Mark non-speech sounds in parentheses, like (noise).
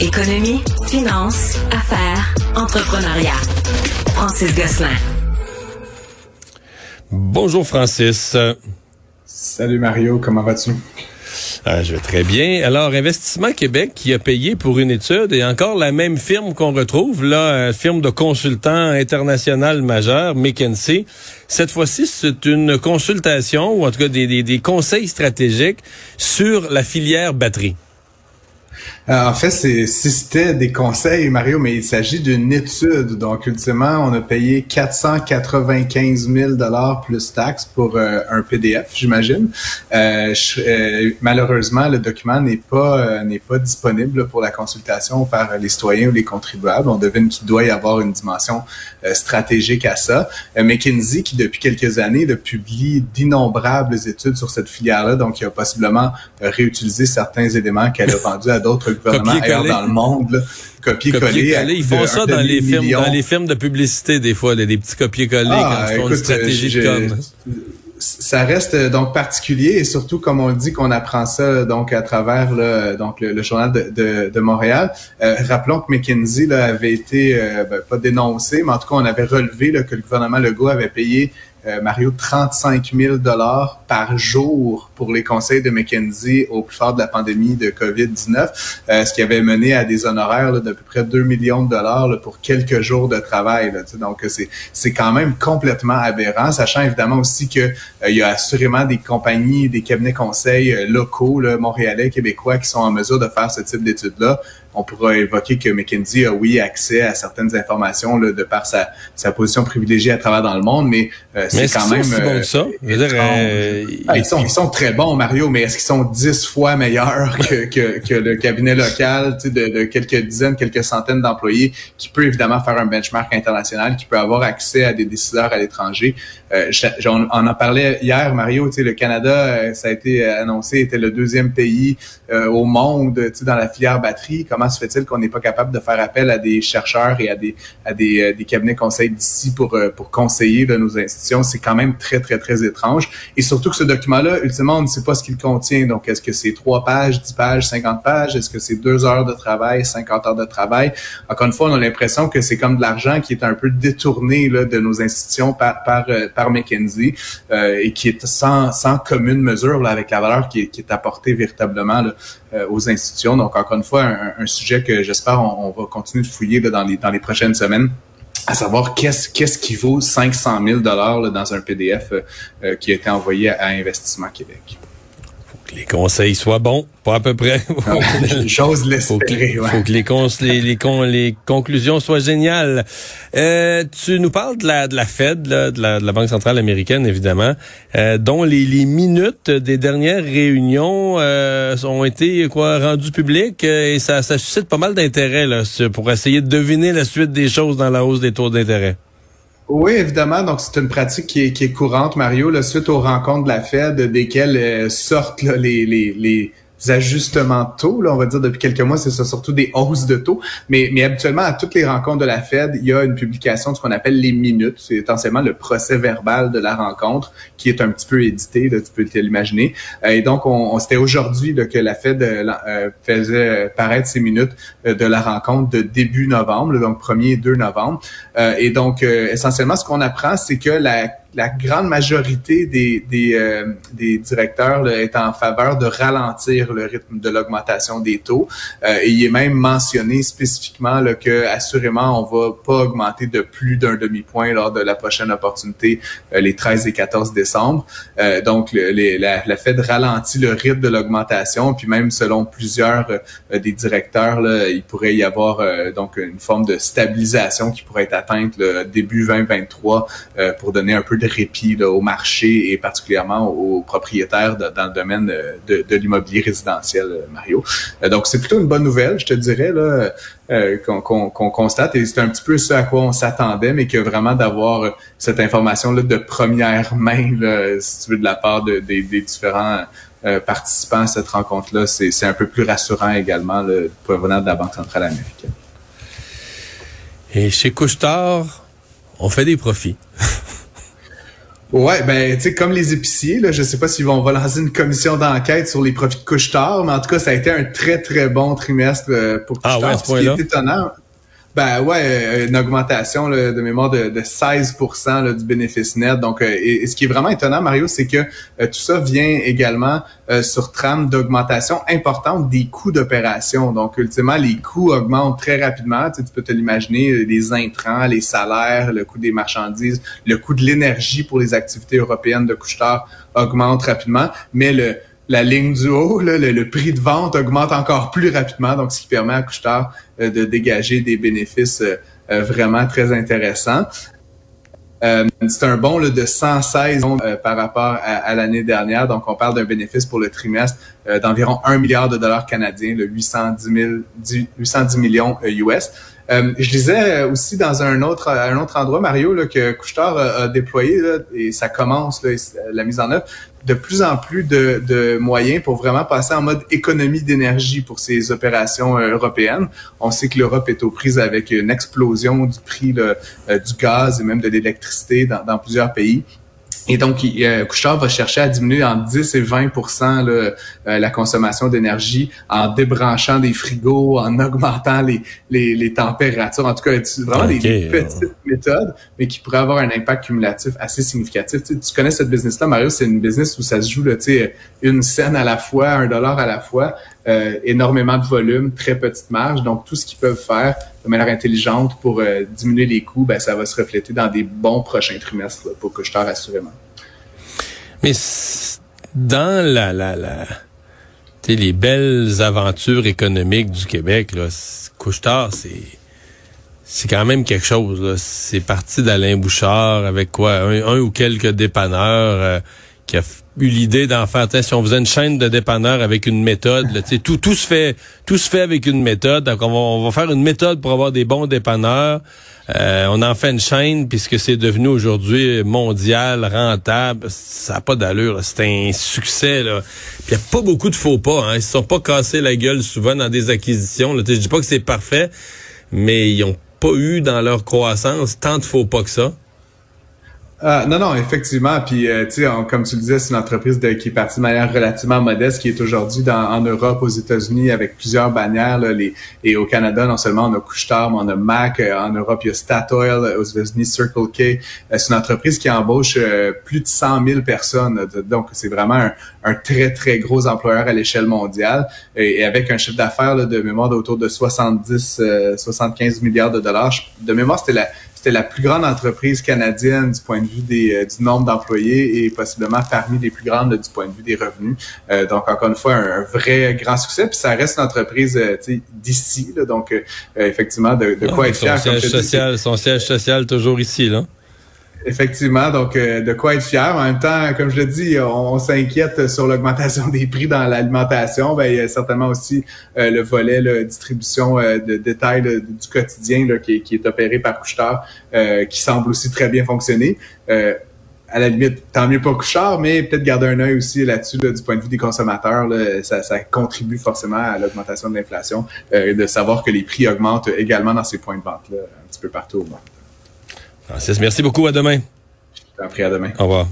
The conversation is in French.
Économie, finance, affaires, entrepreneuriat. Francis Gosselin. Bonjour Francis. Salut Mario, comment vas-tu? Ah, je vais très bien. Alors, Investissement Québec qui a payé pour une étude et encore la même firme qu'on retrouve, là, firme de consultants international majeur, McKinsey. Cette fois-ci, c'est une consultation, ou en tout cas des, des conseils stratégiques sur la filière batterie. Euh, en fait, c'est si c'était des conseils, Mario, mais il s'agit d'une étude. Donc, ultimement, on a payé 495 000 dollars plus taxes pour euh, un PDF, j'imagine. Euh, malheureusement, le document n'est pas n'est pas disponible pour la consultation par les citoyens ou les contribuables. On devine qu'il doit y avoir une dimension stratégique à ça. McKinsey, qui depuis quelques années publie d'innombrables études sur cette filière-là, donc il a possiblement réutilisé certains éléments qu'elle a vendus à d'autres dans le monde. Copier-coller. ils font ça dans les, films, dans les films de publicité, des fois, des, petits copier-coller ah, quand ils font une stratégie de com ça reste euh, donc particulier et surtout comme on dit qu'on apprend ça donc à travers le, donc le, journal de, de, Montréal. Euh, rappelons que McKinsey là, avait été euh, ben, pas dénoncé, mais en tout cas on avait relevé là, que le gouvernement Legault avait payé euh, Mario, 35 000 dollars par jour pour les conseils de McKenzie au plus fort de la pandémie de COVID-19, euh, ce qui avait mené à des honoraires d'à peu près 2 millions de dollars pour quelques jours de travail. donc, c'est, c'est quand même complètement aberrant, sachant évidemment aussi que euh, il y a assurément des compagnies, des cabinets conseils locaux, là, montréalais, québécois, qui sont en mesure de faire ce type d'études-là on pourra évoquer que McKinsey a, oui, accès à certaines informations là, de par sa, sa position privilégiée à travers dans le monde, mais, euh, c'est quand même... Euh, ça. Euh, ah, ils, sont, ils sont très bons, Mario, mais est-ce qu'ils sont dix fois meilleurs que, (laughs) que, que le cabinet local de, de quelques dizaines, quelques centaines d'employés qui peut évidemment faire un benchmark international, qui peut avoir accès à des décideurs à l'étranger? Euh, on, en parlait hier, Mario, le Canada, ça a été annoncé, était le deuxième pays au monde dans la filière batterie. Comment se fait-il qu'on n'est pas capable de faire appel à des chercheurs et à des, à des, euh, des cabinets conseils d'ici pour, euh, pour conseiller de nos institutions? C'est quand même très, très, très étrange. Et surtout que ce document-là, ultimement, on ne sait pas ce qu'il contient. Donc, est-ce que c'est trois pages, dix pages, cinquante pages? Est-ce que c'est deux heures de travail, cinquante heures de travail? Encore une fois, on a l'impression que c'est comme de l'argent qui est un peu détourné là, de nos institutions par, par, euh, par McKinsey et qui est sans, sans commune mesure là, avec la valeur qui est, qui est apportée véritablement là, aux institutions. Donc, encore une fois, un, un sujet que j'espère on, va continuer de fouiller dans, les, dans les prochaines semaines à savoir qu'est-ce qu'est-ce qui vaut 500 000 dollars dans un PDF euh, euh, qui a été envoyé à Investissement Québec les conseils soient bons, pas à peu près. (laughs) J'ose l'espérer. Faut, faut que les, les, les, les, conclusions soient géniales. Euh, tu nous parles de la, de la Fed, là, de, la, de la Banque centrale américaine, évidemment, euh, dont les, les minutes des dernières réunions euh, ont été quoi rendues publiques euh, et ça, ça suscite pas mal d'intérêt là, pour essayer de deviner la suite des choses dans la hausse des taux d'intérêt. Oui, évidemment. Donc, c'est une pratique qui est, courante, Mario, là, suite aux rencontres de la Fed, desquelles euh, sortent les, les, les ajustements de taux. Là, on va dire depuis quelques mois, c'est ça, surtout des hausses de taux. Mais, mais habituellement, à toutes les rencontres de la Fed, il y a une publication de ce qu'on appelle les minutes. C'est essentiellement le procès verbal de la rencontre qui est un petit peu édité, là, tu peux l'imaginer. Euh, et donc, on, on c'était aujourd'hui que la Fed euh, euh, faisait paraître ces minutes de la rencontre de début novembre, donc 1er et 2 novembre. et donc, essentiellement, ce qu'on apprend, c'est que la la grande majorité des, des, euh, des directeurs là, est en faveur de ralentir le rythme de l'augmentation des taux. Euh, il est même mentionné spécifiquement là, que assurément on va pas augmenter de plus d'un demi-point lors de la prochaine opportunité euh, les 13 et 14 décembre. donc les, la, la Fed ralentit le rythme de l'augmentation, puis même selon plusieurs des directeurs, là, il pourrait y avoir donc une forme de stabilisation qui pourrait être atteinte le début 2023 pour donner un peu de répit au marché et particulièrement aux propriétaires dans le domaine de, l'immobilier résidentiel, euh, Mario. Euh, donc, c'est plutôt une bonne nouvelle, je te dirais, là, euh, qu'on constate. Et c'est un petit peu ce à quoi on s'attendait, mais que vraiment d'avoir cette information-là de première main, si tu veux, de la part de, des différents participants à cette rencontre-là, c'est un peu plus rassurant également, là, provenant de la Banque centrale américaine. Et chez Couchetard, on fait des profits. Ouais, ben tu sais comme les épiciers là, je sais pas s'ils vont lancer une commission d'enquête sur les profits de couche-tard, mais en tout cas ça a été un très très bon trimestre euh, pour couche-tard. Ah ouais, ce, qui est étonnant. Ben ouais, euh, une augmentation de mémoire de, de 16 du bénéfice net. Donc, euh, et, ce qui est vraiment étonnant, Mario, c'est que euh, tout ça vient également sur trame d'augmentation importante des coûts d'opération. Donc, ultimement, les coûts augmentent très rapidement. Tu, peux te l'imaginer, les intrants, les salaires, le coût des marchandises, le coût de l'énergie pour les activités européennes de couche-tard augmente rapidement. Mais le la ligne du haut, le, prix de vente augmente encore plus rapidement, donc ce qui permet à Couchetard euh, de dégager des bénéfices euh, euh, vraiment très intéressants. c'est un bond de 116 par rapport à, l'année dernière. Donc, on parle d'un bénéfice pour le trimestre d'environ 1 milliard de dollars canadiens, le 810, 810 millions US. je disais aussi dans un autre endroit, Mario, là, que Couchetard a, déployé, et ça commence, la mise en œuvre, de plus en plus de, moyens pour vraiment passer en mode économie d'énergie pour ces opérations euh, européennes. On sait que l'Europe est aux prises avec une explosion du prix euh, du gaz et même de l'électricité dans, plusieurs pays. Et donc, euh, Couchard va chercher à diminuer en 10 et 20% euh, la consommation d'énergie en débranchant des frigos, en augmentant les, les, les températures. En tout cas, vraiment des, petites méthodes, mais qui pourraient avoir un impact cumulatif assez significatif. Tu, connais cette business-là, Mario, c'est une business où ça se joue là, une scène à la fois, un dollar à la fois. Euh, énormément de volume, très petite marge. Donc, tout ce qu'ils peuvent faire de manière intelligente pour euh, diminuer les coûts, ben, ça va se refléter dans des bons prochains trimestres pour Couchetard, assurément. Mais dans la, la, la les belles aventures économiques du Québec, là, Couchetard, c'est c'est quand même quelque chose. C'est parti d'Alain Bouchard avec quoi? Un, ou quelques dépanneurs euh, qui a eu l'idée d'en faire, si on faisait une chaîne de dépanneurs avec une méthode, là, tout, tout se fait, tout se fait avec une méthode. Donc on va, on va faire une méthode pour avoir des bons dépanneurs. Euh, on en fait une chaîne puisque c'est devenu aujourd'hui mondial, rentable. Ça n'a pas d'allure. C'est un succès. Là. il n'y a pas beaucoup de faux pas. Hein. Ils se sont pas cassés la gueule souvent dans des acquisitions. Je dis pas que c'est parfait, mais ils ont pas eu dans leur croissance tant de faux pas que ça. Ah, non, non, effectivement. Puis, euh, tu sais, comme tu le disais, c'est une entreprise de, qui est partie de manière relativement modeste, qui est aujourd'hui en Europe, aux États-Unis, avec plusieurs bannières. Là, les, et au Canada, non seulement on a Couchetard, mais on a Mac. Euh, en Europe, il y a Statoil. Aux États-Unis, Circle K. Euh, c'est une entreprise qui embauche plus de 100 000 personnes. Donc, c'est vraiment un, très, très gros employeur à l'échelle mondiale. Et, avec un chiffre d'affaires de mémoire d'autour de 70, 75 milliards de dollars. De mémoire, c'était la c'était la plus grande entreprise canadienne du point de vue des, euh, du nombre d'employés et possiblement parmi les plus grandes du point de vue des revenus. Euh, donc, encore une fois, un, vrai grand succès. Puis ça reste une entreprise euh, d'ici, donc effectivement, de, de quoi ah, être fier. Son siège, social, son siège social toujours ici, là. Effectivement, donc euh, de quoi être fier. En même temps, comme je le dis, on, s'inquiète sur l'augmentation (laughs) des prix dans l'alimentation. Ben, il y a certainement aussi euh, le volet la distribution euh, de détails du quotidien là, qui, est opéré par Couchetard, qui semble aussi très bien fonctionner. à la limite, tant mieux pour Couchard, mais peut-être garder un œil aussi là-dessus du point de vue des consommateurs. ça, ça, contribue forcément à l'augmentation de l'inflation, de savoir que les prix augmentent également dans ces points de vente là, un petit peu partout au monde. Francis, merci beaucoup. À demain. Je t'en prie, à demain. Au revoir.